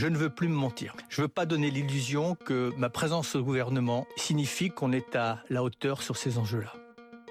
je ne veux plus me mentir. Je ne veux pas donner l'illusion que ma présence au gouvernement signifie qu'on est à la hauteur sur ces enjeux-là.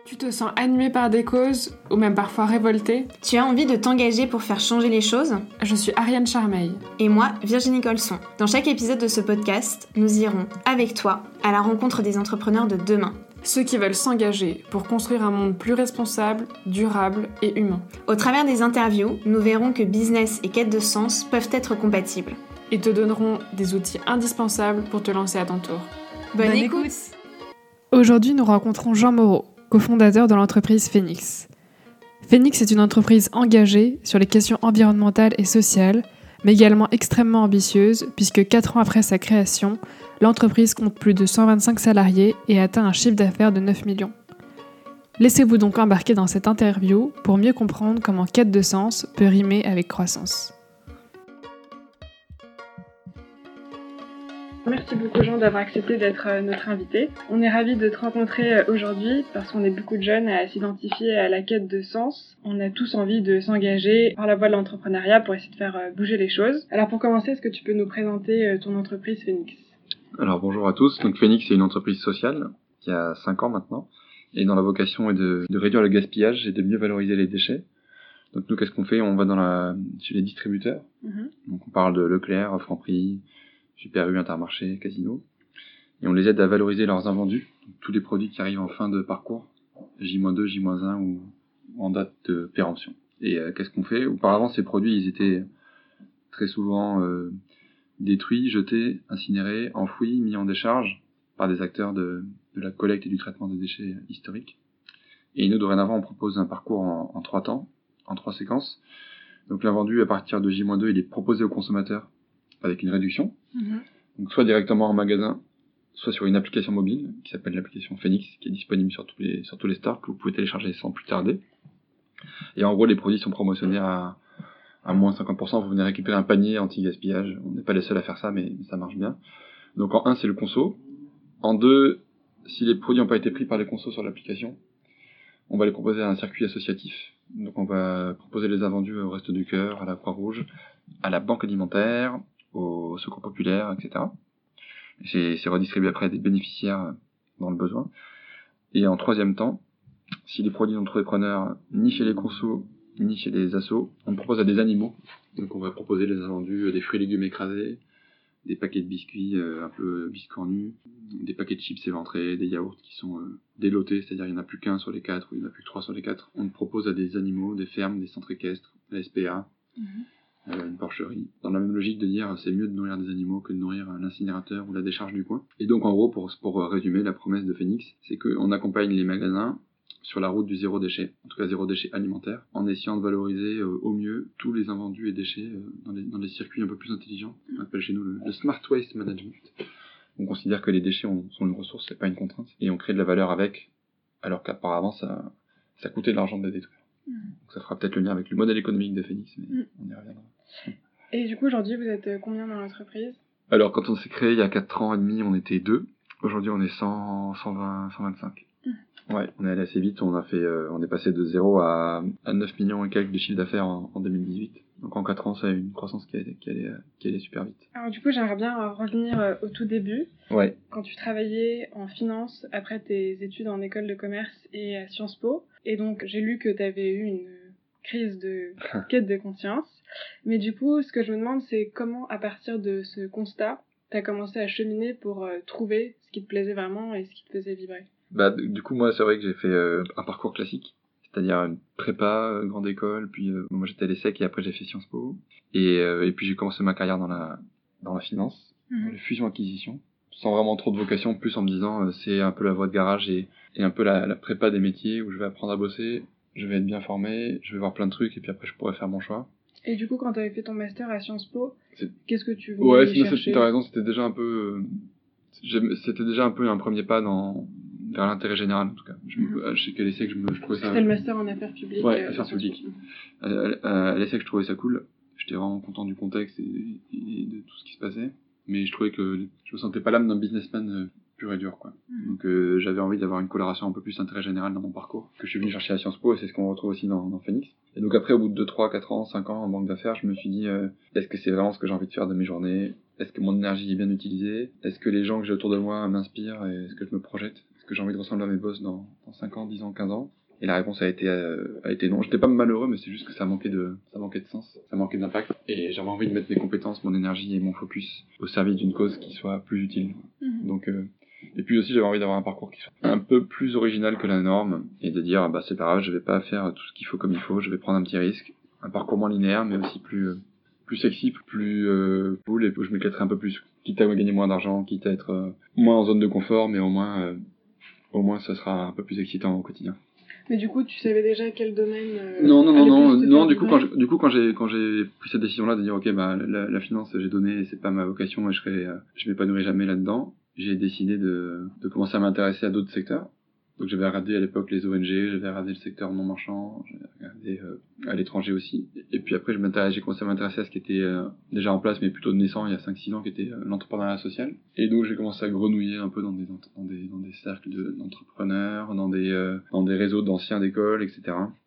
Tu te sens animé par des causes, ou même parfois révolté? Tu as envie de t'engager pour faire changer les choses? Je suis Ariane Charmeil. Et moi, Virginie Colson. Dans chaque épisode de ce podcast, nous irons, avec toi, à la rencontre des entrepreneurs de demain. Ceux qui veulent s'engager pour construire un monde plus responsable, durable et humain. Au travers des interviews, nous verrons que business et quête de sens peuvent être compatibles. Et te donneront des outils indispensables pour te lancer à ton tour. Bonne, écoute. Aujourd'hui, nous rencontrons Jean Moreau, cofondateur de l'entreprise Phoenix. Phoenix est une entreprise engagée sur les questions environnementales et sociales, mais également extrêmement ambitieuse, puisque 4 ans après sa création, l'entreprise compte plus de 125 salariés et atteint un chiffre d'affaires de 9 millions. Laissez-vous donc embarquer dans cette interview pour mieux comprendre comment quête de sens peut rimer avec croissance. Merci beaucoup Jean d'avoir accepté d'être euh, notre invité. On est ravis de te rencontrer euh, aujourd'hui parce qu'on est beaucoup de jeunes à s'identifier à la quête de sens. On a tous envie de s'engager par la voie de l'entrepreneuriat pour essayer de faire euh, bouger les choses. Alors pour commencer, est-ce que tu peux nous présenter ton entreprise Phoenix Alors bonjour à tous. Donc Phoenix c'est une entreprise sociale qui a 5 ans maintenant et dont la vocation est de, réduire le gaspillage et de mieux valoriser les déchets. Donc nous qu'est-ce qu'on fait? On va dans la chez les distributeurs. Mhm. Donc on parle de Leclerc, Franprix, Super U, Intermarché, Casino. Et on les aide à valoriser leurs invendus, tous les produits qui arrivent en fin de parcours, J-2, J-1 ou en date de péremption. Et euh, qu'est-ce qu'on fait? Auparavant, ces produits, ils étaient très souvent euh, détruits, jetés, incinérés, enfouis, mis en décharge par des acteurs de, la collecte et du traitement des déchets historiques. Et nous, dorénavant, on propose un parcours en, trois temps, en trois séquences. Donc l'invendu à partir de J-2, il est proposé aux consommateurs avec une réduction. Mhm. Donc soit directement en magasin, soit sur une application mobile qui s'appelle l'application Phoenix, qui est disponible sur tous les sur tous les stores que vous pouvez télécharger sans plus tarder. Et en gros, les produits sont promotionnés à à moins 50%. Vous venez récupérer un panier anti-gaspillage. On n'est pas les seuls à faire ça, mais ça marche bien. Donc en un, c'est le conso. En deux, si les produits n'ont pas été pris par les consos sur l'application, on va les proposer à un circuit associatif. Donc on va proposer les invendus au Reste du Cœur, à la Croix-Rouge, à la Banque alimentaire, au secours populaire, etc. C'est redistribué après à des bénéficiaires dans le besoin. Et en troisième temps, si les produits preneur ni chez les consos, ni chez les assos, on propose à des animaux. Donc on va proposer les invendus, des fruits et légumes écrasés, des paquets de biscuits euh, un peu biscornus, des paquets de chips éventrés, des yaourts qui sont euh, délotés, c'est-à-dire il n'y en a plus qu'un sur les quatre ou il n'y en a plus que trois sur les quatre. On propose à des animaux, des fermes, des centres équestres, la SPA, mhm. Euh, une porcherie. Dans la même logique de dire c'est mieux de nourrir des animaux que de nourrir l'incinérateur ou la décharge du coin. Et donc en gros, pour, pour résumer, la promesse de Phoenix, c'est qu'on accompagne les magasins sur la route du zéro déchet, en tout cas zéro déchet alimentaire, en essayant de valoriser euh, au mieux tous les invendus et déchets euh, dans, les, dans les circuits un peu plus intelligents. On appelle chez nous le, Smart Waste Management. On considère que les déchets sont une ressource, c'est pas une contrainte, et on crée de la valeur avec, alors qu'auparavant ça, ça coûtait de l'argent de les détruire. Mmh. Donc ça fera peut-être le lien avec le modèle économique de Phoenix, mais mmh. on y reviendra. Et du coup, aujourd'hui, vous êtes euh, combien dans l'entreprise? Alors, quand on s'est créé il y a 4 ans et demi, on était deux. Aujourd'hui, on est 100, 120, 125. Ouais, on est allé assez vite. On a fait, euh, on est passé de 0 à, à 9 millions et quelques de chiffre d'affaires en, 2018. Donc en 4 ans, ça a une croissance qui, allait, qui allait super vite. Alors du coup, j'aimerais bien revenir euh, au tout début. Ouais. Quand tu travaillais en finance après tes études en école de commerce et à Sciences Po. Et donc, j'ai lu que tu avais eu une crise de quête de conscience. Mais du coup, ce que je me demande, c'est comment, à partir de ce constat, tu as commencé à cheminer pour euh, trouver ce qui te plaisait vraiment et ce qui te faisait vibrer? Bah, du coup, moi, c'est vrai que j'ai fait euh, un parcours classique, c'est-à-dire une prépa, euh, grande école, puis moi j'étais à l'ESSEC et après j'ai fait Sciences Po. Et, et puis j'ai commencé ma carrière dans la, dans la finance, dans les fusions-acquisitions, sans vraiment trop de vocation, plus en me disant c'est un peu la voie de garage et, et un peu la, la prépa des métiers où je vais apprendre à bosser, je vais être bien formé, je vais voir plein de trucs et puis après je pourrais faire mon choix. Et du coup, quand tu avais fait ton master à Sciences Po, qu'est-ce que tu voulais Ouais, chercher as raison, c'était déjà un peu, euh, c'était déjà un peu un premier pas dans vers l'intérêt général en tout cas. Je, je sais qu'à que je, me, je trouvais ça. C'était le master en affaires publiques. Ouais, euh, affaires publiques. À, l'essai que je trouvais ça cool. J'étais vraiment content du contexte et, de tout ce qui se passait, mais je trouvais que je me sentais pas l'âme d'un businessman euh, pur et dur quoi. Mhm. Donc euh, j'avais envie d'avoir une coloration un peu plus intérêt général dans mon parcours que je suis venu chercher à Sciences Po et c'est ce qu'on retrouve aussi dans, dans Phoenix. Et donc après au bout de 2, 3, 4 ans, 5 ans en banque d'affaires, je me suis dit euh, est-ce que c'est vraiment ce que j'ai envie de faire de mes journées? Est-ce que mon énergie est bien utilisée? Est-ce que les gens que j'ai autour de moi m'inspirent et est-ce que je me projette? Que j'ai envie de ressembler à mes boss dans, dans 5 ans, 10 ans, 15 ans et la réponse a été euh, a été non. J'étais pas malheureux, mais c'est juste que ça manquait de ça manquait de sens, ça manquait d'impact. Et j'avais envie de mettre mes compétences, mon énergie et mon focus au service d'une cause qui soit plus utile. Mhm. Donc euh, et puis aussi j'avais envie d'avoir un parcours qui soit un peu plus original que la norme et de dire ah bah c'est pas grave, je vais pas faire tout ce qu'il faut comme il faut, je vais prendre un petit risque, un parcours moins linéaire mais aussi plus euh, plus sexy, plus euh, cool et où je m'éclaterai un peu plus, quitte à gagner moins d'argent, quitte à être moins en zone de confort, mais au moins au moins ça sera un peu plus excitant au quotidien. Mais du coup, tu savais déjà quel domaine. euh, Non, non, non, non, non. Du coup, quand je- du coup, quand j'ai quand j'ai pris cette décision-là de dire ok, bah la, la finance, j'ai donné, c'est pas ma vocation et je serai, euh, je m'épanouirai jamais là-dedans. J'ai décidé de de commencer à m'intéresser à d'autres secteurs. Donc j'avais regardé à l'époque les ONG, j'avais regardé le secteur non marchand, j'avais regardé euh, à l'étranger aussi. Et puis après, j'ai commencé à m'intéresser à ce qui était euh, déjà en place, mais plutôt naissant il y a 5-6 ans, qui était euh, l'entrepreneuriat social. Et donc j'ai commencé à grenouiller un peu dans des cercles de- d'entrepreneurs, dans des réseaux d'anciens d'école, etc.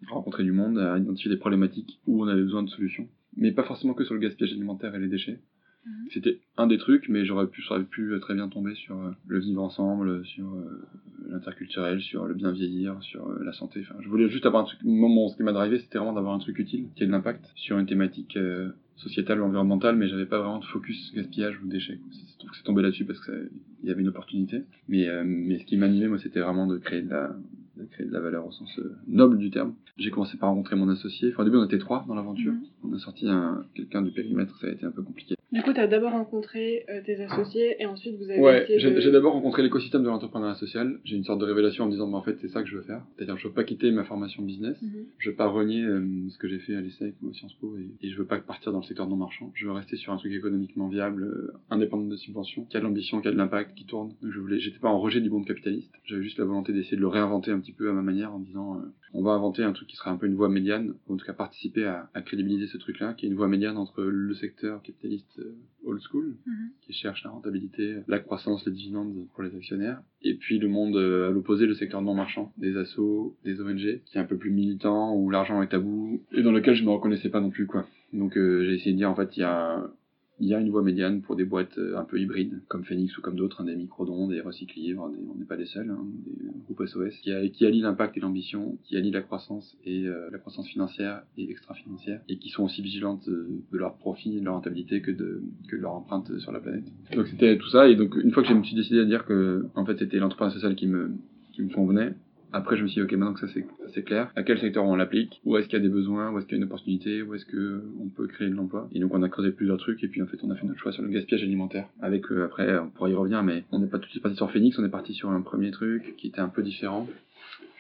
Rencontrer du monde, à identifier des problématiques où on avait besoin de solutions. Mais pas forcément que sur le gaspillage alimentaire et les déchets. Mhm. C'était un des trucs, mais j'aurais pu, j'aurais pu très bien tomber sur euh, le vivre ensemble, sur euh, l'interculturel, sur le bien vieillir, sur euh, la santé. Enfin, je voulais juste avoir un truc. Mon- ce qui m'a drivé, c'était vraiment d'avoir un truc utile, qui ait de l'impact sur une thématique euh, sociétale ou environnementale, mais j'avais pas vraiment de focus gaspillage ou déchets. C'est- tombé là-dessus parce que ça- il y avait une opportunité. Mais, euh, mais ce qui m'animait, moi, c'était vraiment de créer de la, de créer de la valeur au sens noble du terme. J'ai commencé par rencontrer mon associé. Enfin, au début, on était trois dans l'aventure. Mhm. On a sorti un, quelqu'un du périmètre, ça a été un peu compliqué. Du coup, tu as d'abord rencontré euh, tes associés et ensuite vous avez Ouais, j'ai de... d'abord rencontré l'écosystème de l'entrepreneuriat social. J'ai une sorte de révélation en me disant, bah, en fait, c'est ça que je veux faire. C'est-à-dire, je veux pas quitter ma formation business. Mhm. Je veux pas renier euh, ce que j'ai fait à l'ESSEC ou à Sciences Po et, et je veux pas partir dans le secteur non marchand. Je veux rester sur un truc économiquement viable, euh, indépendant de subventions, qui a de l'ambition, qui a de l'impact, qui tourne. Donc, je voulais, j'étais pas en rejet du monde capitaliste. J'avais juste la volonté d'essayer de le réinventer un petit peu à ma manière en disant, euh, on va inventer un truc qui sera un peu une voie médiane, ou en tout cas participer à, à crédibiliser ce truc-là, qui est une voie médiane entre le secteur capitaliste euh, old school, Mhm. qui cherche la rentabilité, la croissance, les dividendes pour les actionnaires, et puis le monde euh, à l'opposé, le secteur non marchand, des assos, des ONG, qui est un peu plus militant, où l'argent est tabou, et dans lequel je me reconnaissais pas non plus, quoi. Donc euh, j'ai essayé de dire, en fait, il y a, il y a une voie médiane pour des boîtes euh, un peu hybrides, comme Phoenix ou comme d'autres, hein, des microdons, des recyclivres, des- on n'est pas les seuls, hein, des groupes SOS, qui, a- qui allient l'impact et l'ambition, qui allient la croissance et euh, la croissance financière et extra-financière, et qui sont aussi vigilantes euh, de leur profit, de leur rentabilité que de, leur empreinte sur la planète. Donc c'était tout ça, et donc une fois que je me suis décidé à dire que en fait c'était l'entrepreneuriat social qui me, qui me convenait, après, je me suis dit, ok, maintenant que ça c'est clair, à quel secteur on l'applique, où est-ce qu'il y a des besoins, où est-ce qu'il y a une opportunité, où est-ce que on peut créer de l'emploi? Et donc on a creusé plusieurs trucs, et puis en fait on a fait notre choix sur le gaspillage alimentaire. Avec, euh, après, on pourra y revenir, mais on n'est pas tout de suite parti sur Phoenix, on est parti sur un premier truc qui était un peu différent.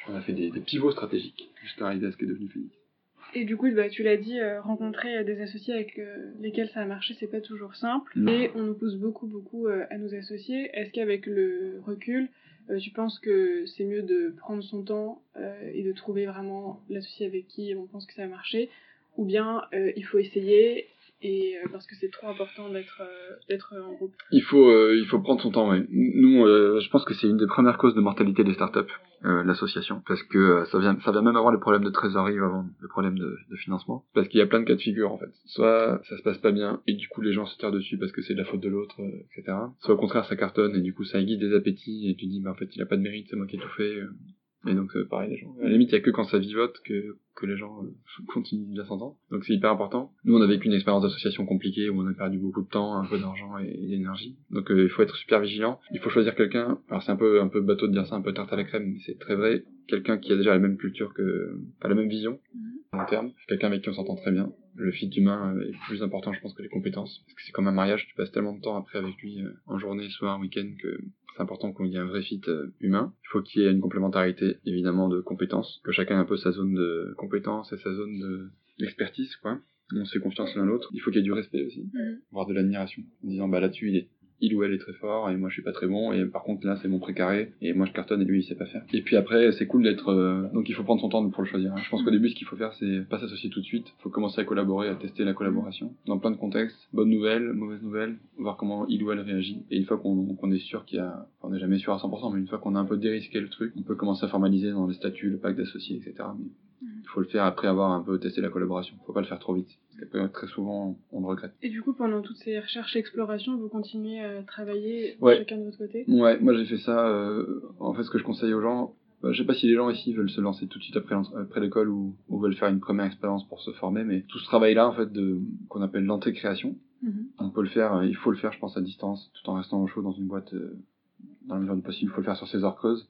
On a fait des, des pivots stratégiques jusqu'à arriver à ce qui est devenu Phoenix. Et du coup, bah, tu l'as dit, euh, rencontrer euh, des associés avec euh, lesquels ça a marché, c'est pas toujours simple. Non. Et on nous pousse beaucoup, beaucoup euh, à nous associer. Est-ce qu'avec le recul, euh, tu penses que c'est mieux de prendre son temps euh, et de trouver vraiment l'associé avec qui on pense que ça va marcher. Ou bien euh, il faut essayer et euh, parce que c'est trop important d'être euh, d'être en groupe Il faut, euh, il faut prendre son temps, ouais. Nous, euh, je pense que c'est une des premières causes de mortalité des startups, euh, l'association, parce que euh, ça vient, ça vient même avant les problèmes de trésorerie avant les problèmes de, de financement, parce qu'il y a plein de cas de figure en fait. Soit ça se passe pas bien et du coup les gens se tirent dessus parce que c'est de la faute de l'autre, euh, etc. Soit au contraire ça cartonne et du coup ça aiguise des appétits et tu dis bah en fait il a pas de mérite, c'est moi qui ai tout fait. Et donc euh, pareil les gens. À la limite il y a que quand ça vivote que que les gens euh, continuent de bien s'entendre. Donc c'est hyper important. Nous on a vécu une expérience d'association compliquée où on a perdu beaucoup de temps, un peu d'argent et, et d'énergie. Donc euh, il faut être super vigilant. Il faut choisir quelqu'un. Alors c'est un peu un peu bateau de dire ça, un peu tarte à la crème, mais c'est très vrai. Quelqu'un qui a déjà la même culture que, pas la même vision à long terme. Quelqu'un avec qui on s'entend très bien. Le fit humain est plus important, je pense, que les compétences. Parce que c'est comme un mariage, tu passes tellement de temps après avec lui, euh, en journée, soir, week-end, que c'est important qu'il y ait un vrai fit euh, humain. Il faut qu'il y ait une complémentarité, évidemment, de compétences. Que chacun ait un peu sa zone de compétences et sa zone de d'expertise, quoi. On se fait confiance l'un l'autre. Il faut qu'il y ait du respect aussi, Mhm. voire de l'admiration. En disant, bah là-dessus, il est il ou elle est très fort et moi je suis pas très bon et par contre là c'est mon précaré et moi je cartonne et lui il sait pas faire. Et puis après c'est cool d'être euh, donc il faut prendre son temps pour le choisir. hein. Je pense qu'au début ce qu'il faut faire c'est pas s'associer tout de suite, faut commencer à collaborer, à tester la collaboration dans plein de contextes, bonne nouvelle, mauvaise nouvelle, voir comment il ou elle réagit et une fois qu'on est sûr qu'il y a on n'est jamais sûr à 100% mais une fois qu'on a un peu dérisqué le truc, on peut commencer à formaliser dans les statuts, le pacte d'associés etc. Mais faut le faire après avoir un peu testé la collaboration. Faut pas le faire trop vite. Parce qu'après, très souvent, on le regrette. Et du coup, pendant toutes ces recherches et explorations, vous continuez à travailler Ouais. chacun de votre côté? Ouais, moi j'ai fait ça. euh, en fait, ce que je conseille aux gens, bah, je sais pas si les gens ici veulent se lancer tout de suite après, l'école ou, ou veulent faire une première expérience pour se former, mais tout ce travail-là, en fait, de qu'on appelle l'entrée-création, Mhm. on peut le faire, euh, il faut le faire, je pense, à distance, tout en restant au chaud dans une boîte, euh, dans le mesure du possible. Il faut le faire sur ses heures creuses.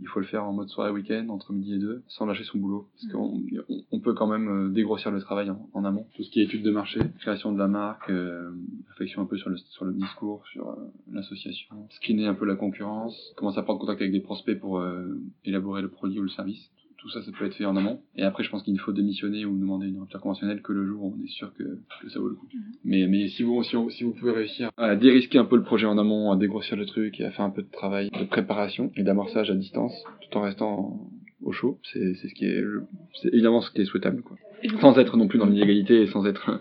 Il faut le faire en mode soirée week-end, entre midi et deux, sans lâcher son boulot. Parce qu'on on- on peut quand même euh, dégrossir le travail en, en amont. Tout ce qui est étude de marché, création de la marque, euh, réflexion un peu sur le, sur le discours, sur euh, l'association, screener un peu la concurrence, commencer à prendre contact avec des prospects pour euh, élaborer le produit ou le service. Tout ça, ça peut être fait en amont. Et après, je pense qu'il ne faut démissionner ou demander une rupture conventionnelle que le jour où on est sûr que, que ça vaut le coup. Mais, mais si vous, si, on- si vous pouvez réussir à dérisquer un peu le projet en amont, à dégrossir le truc et à faire un peu de travail de préparation et d'amorçage à distance, tout en restant au chaud, c'est, ce qui est, évidemment ce qui est souhaitable, quoi. Sans être non plus dans l'illégalité et sans être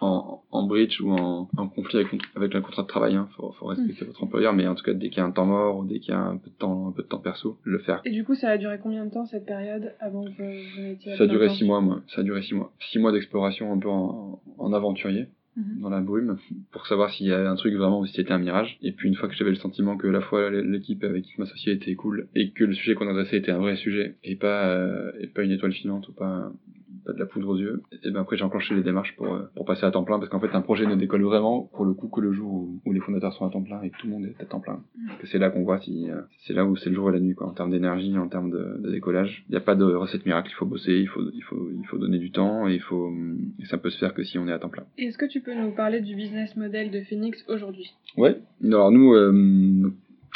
en, en breach ou en, en conflit avec, avec le contrat de travail, hein. Faut, faut respecter votre employeur, mais en tout cas, dès qu'il y a un temps mort ou dès qu'il y a un peu de temps, un peu de temps perso, le faire. Et du coup, ça a duré combien de temps cette période avant que vous n'étiez à Ça a duré six mois, moi. Ça a duré six mois. Six mois d'exploration un peu en, en aventurier, Mhm. dans la brume, pour savoir s'il y avait un truc vraiment ou si c'était un mirage. Et puis une fois que j'avais le sentiment que la fois l'équipe avec qui je m'associais était cool et que le sujet qu'on adressait était un vrai sujet et pas euh, et pas une étoile filante ou pas de la poudre aux yeux. Et ben après j'ai enclenché les démarches pour euh, pour passer à temps plein parce qu'en fait un projet ne décolle vraiment pour le coup que le jour où, où les fondateurs sont à temps plein et tout le monde est à temps plein. Parce que c'est là qu'on voit si euh, c'est là où c'est le jour et la nuit quoi en termes d'énergie, en termes de, de décollage. Il n'y a pas de recette miracle, il faut bosser, il faut il faut il faut donner du temps et il faut et ça peut se faire que si on est à temps plein. Est-ce que tu peux nous parler du business model de Phoenix aujourd'hui? Ouais. Alors nous, euh,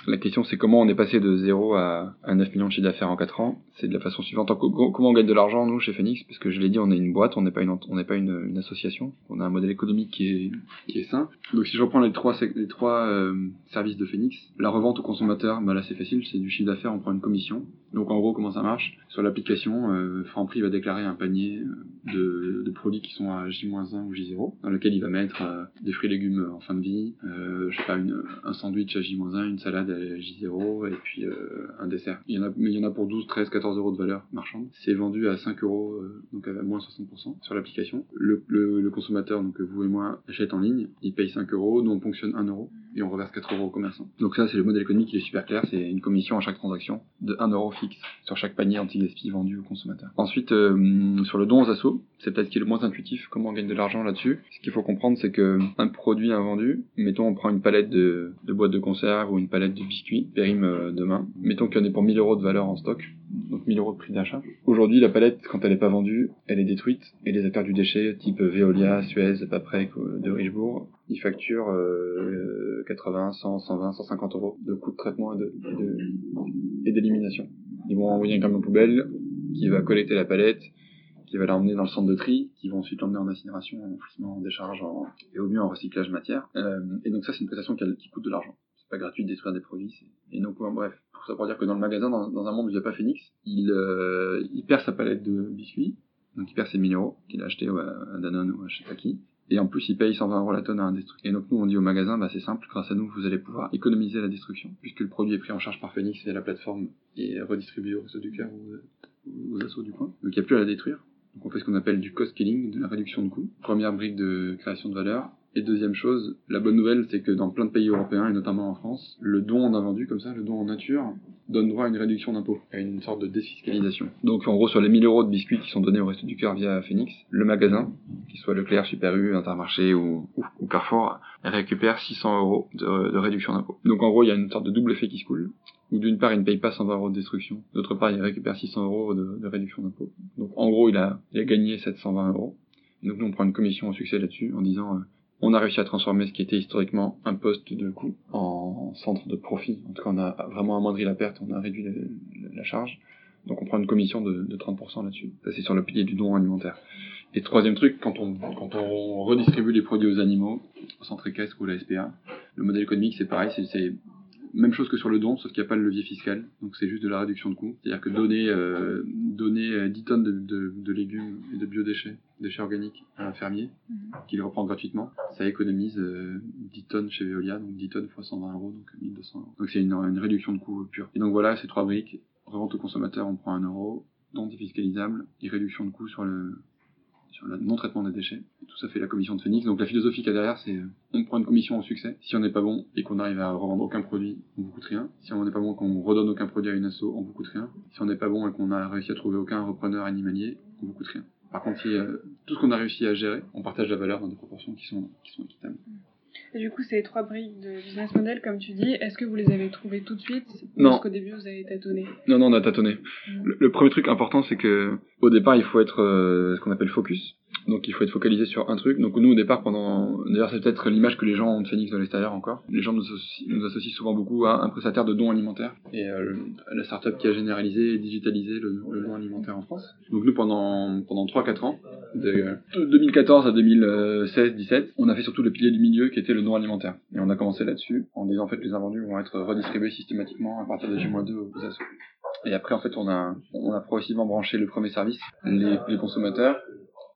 la question c'est comment on est passé de 0 à, à 9 millions de chiffre d'affaires en 4 ans. C'est de la façon suivante. En co- co- Comment on gagne de l'argent nous chez Phoenix? Parce que je l'ai dit, on est une boîte, on n'est pas une association. On a un modèle économique qui est qui est sain. Donc si je reprends les trois sec- les trois euh, services de Phoenix, la revente au consommateur, bah là c'est facile, c'est du chiffre d'affaires, on prend une commission. Donc en gros comment ça marche? Sur l'application, euh, Franprix va déclarer un panier euh, de, de produits qui sont à J-1 ou J0, dans lequel il va mettre euh, des fruits et légumes en fin de vie, euh, je sais pas, une, un sandwich à J-1, une salade à J0 et puis euh, un dessert. Il y en a, il y en a pour 12, 13, 14 euros de valeur marchande. C'est vendu à 5 euros, euh, donc à moins 60% sur l'application. Le, le, le consommateur, donc vous et moi, achète en ligne, il paye 5 euros, nous on ponctionne 1 euro et on reverse 4 euros au commerçant. Donc ça c'est le modèle économique qui est super clair, c'est une commission à chaque transaction de 1 euro fixe sur chaque panier anti-gaspi vendu au consommateur. Ensuite, euh, sur le don aux assos, c'est peut-être ce qui est le moins intuitif, comment on gagne de l'argent là-dessus. Ce qu'il faut comprendre, c'est que un produit invendu, mettons on prend une palette de, de boîtes de conserve ou une palette de biscuits, périme euh, demain, mettons qu'il y en ait pour 1000 euros de valeur en stock, donc 1000 euros de prix d'achat. Aujourd'hui, la palette, quand elle n'est pas vendue, elle est détruite, et les acteurs du déchet, type Veolia, Suez, Paprec euh, de Richebourg, ils facturent euh, 80, 100, 120, 150 euros de coût de traitement et d'élimination. Ils vont envoyer un camion poubelle qui va collecter la palette, qui va l'emmener dans le centre de tri, qui vont ensuite l'emmener en incinération, en enfouissement, en décharge, et au mieux en recyclage matière. Euh, et donc ça, c'est une prestation qui coûte de l'argent. Pas gratuit de détruire des produits. Et donc, ouais, bref, pour ça pour dire que dans le magasin, dans, un monde où il n'y a pas Phoenix, il, euh, il perd sa palette de biscuits, donc il perd ses 1000 euros qu'il a acheté à Danone ou à je. Et en plus, il paye 120 euros la tonne à un destructeur. Et donc, nous, on dit au magasin, bah, c'est simple, grâce à nous, vous allez pouvoir économiser la destruction, puisque le produit est pris en charge par Phoenix via la plateforme et redistribué au réseau du cœur ou aux assauts du coin. Donc, il n'y a plus à la détruire. Donc, on fait ce qu'on appelle du cost killing, de la réduction de coûts. Première brique de création de valeur. Et deuxième chose, la bonne nouvelle, c'est que dans plein de pays européens, et notamment en France, le don en invendu, comme ça, le don en nature, donne droit à une réduction d'impôt, à une sorte de défiscalisation. Donc en gros, sur les 1000 euros de biscuits qui sont donnés au Resto du Cœur via Phoenix, le magasin, qu'il soit Leclerc, Super U, Intermarché ou, ou, ou Carrefour, récupère 600 euros de, réduction d'impôt. Donc en gros, il y a une sorte de double effet qui se coule, où d'une part, il ne paye pas 120 euros de destruction, d'autre part, il récupère 600 euros de, réduction d'impôt. Donc en gros, il a, il a gagné 720 euros. Donc nous, on prend une commission au succès là-dessus, en disant... euh, on a réussi à transformer ce qui était historiquement un poste de coût en centre de profit. En tout cas, on a vraiment amoindri la perte, on a réduit la charge. Donc on prend une commission de, de 30% là-dessus. Ça, c'est sur le pilier du don alimentaire. Et troisième truc, quand on, quand on redistribue les produits aux animaux, au centre équestre ou à la SPA, Le modèle économique, c'est pareil, c'est même chose que sur le don, sauf qu'il n'y a pas le levier fiscal. Donc c'est juste de la réduction de coûts. C'est-à-dire que donner, euh, donner euh, 10 tonnes de, de- de légumes et de biodéchets, déchets organiques à un fermier, qui les reprend gratuitement, ça économise euh, 10 tonnes chez Veolia, donc 10 tonnes fois 120 euros, donc 1200 euros. Donc c'est une, une réduction de coûts pure. Et donc voilà, ces trois briques, revente au consommateur, on prend 1 euro, don défiscalisable et réduction de coûts sur le le non-traitement des déchets. Et tout ça fait la commission de Phoenix. Donc la philosophie qu'il y a derrière, c'est euh, on prend une commission au succès. Si on n'est pas bon et qu'on arrive à revendre aucun produit, on vous coûte rien. Si on n'est pas bon et qu'on redonne aucun produit à une asso, on vous coûte rien. Si on n'est pas bon et qu'on a réussi à trouver aucun repreneur animalier, on vous coûte rien. Par contre, si, euh, tout ce qu'on a réussi à gérer, on partage la valeur dans des proportions qui sont, qui sont équitables. Et du coup, ces trois briques de business model, comme tu dis, est-ce que vous les avez trouvées tout de suite Non. Parce qu'au début, vous avez tâtonné. Non, non, on a tâtonné. Mm. Le, le premier truc important, c'est que au départ, il faut être euh, ce qu'on appelle focus. Donc, il faut être focalisé sur un truc. Donc, nous, au départ, pendant, d'ailleurs, c'est peut-être l'image que les gens ont de Phoenix de l'extérieur encore. Les gens nous associent, nous associent souvent beaucoup à un prestataire de dons alimentaires et euh, la startup qui a généralisé et digitalisé le, le don alimentaire en France. Donc, nous, pendant pendant trois quatre ans, de, de 2014 à 2016-17, on a fait surtout le pilier du milieu qui était le don alimentaire. Et on a commencé là-dessus en disant en fait les invendus vont être redistribués systématiquement à partir de J-2 aux assos. Et après, en fait, on a, on a progressivement branché le premier service, les, consommateurs,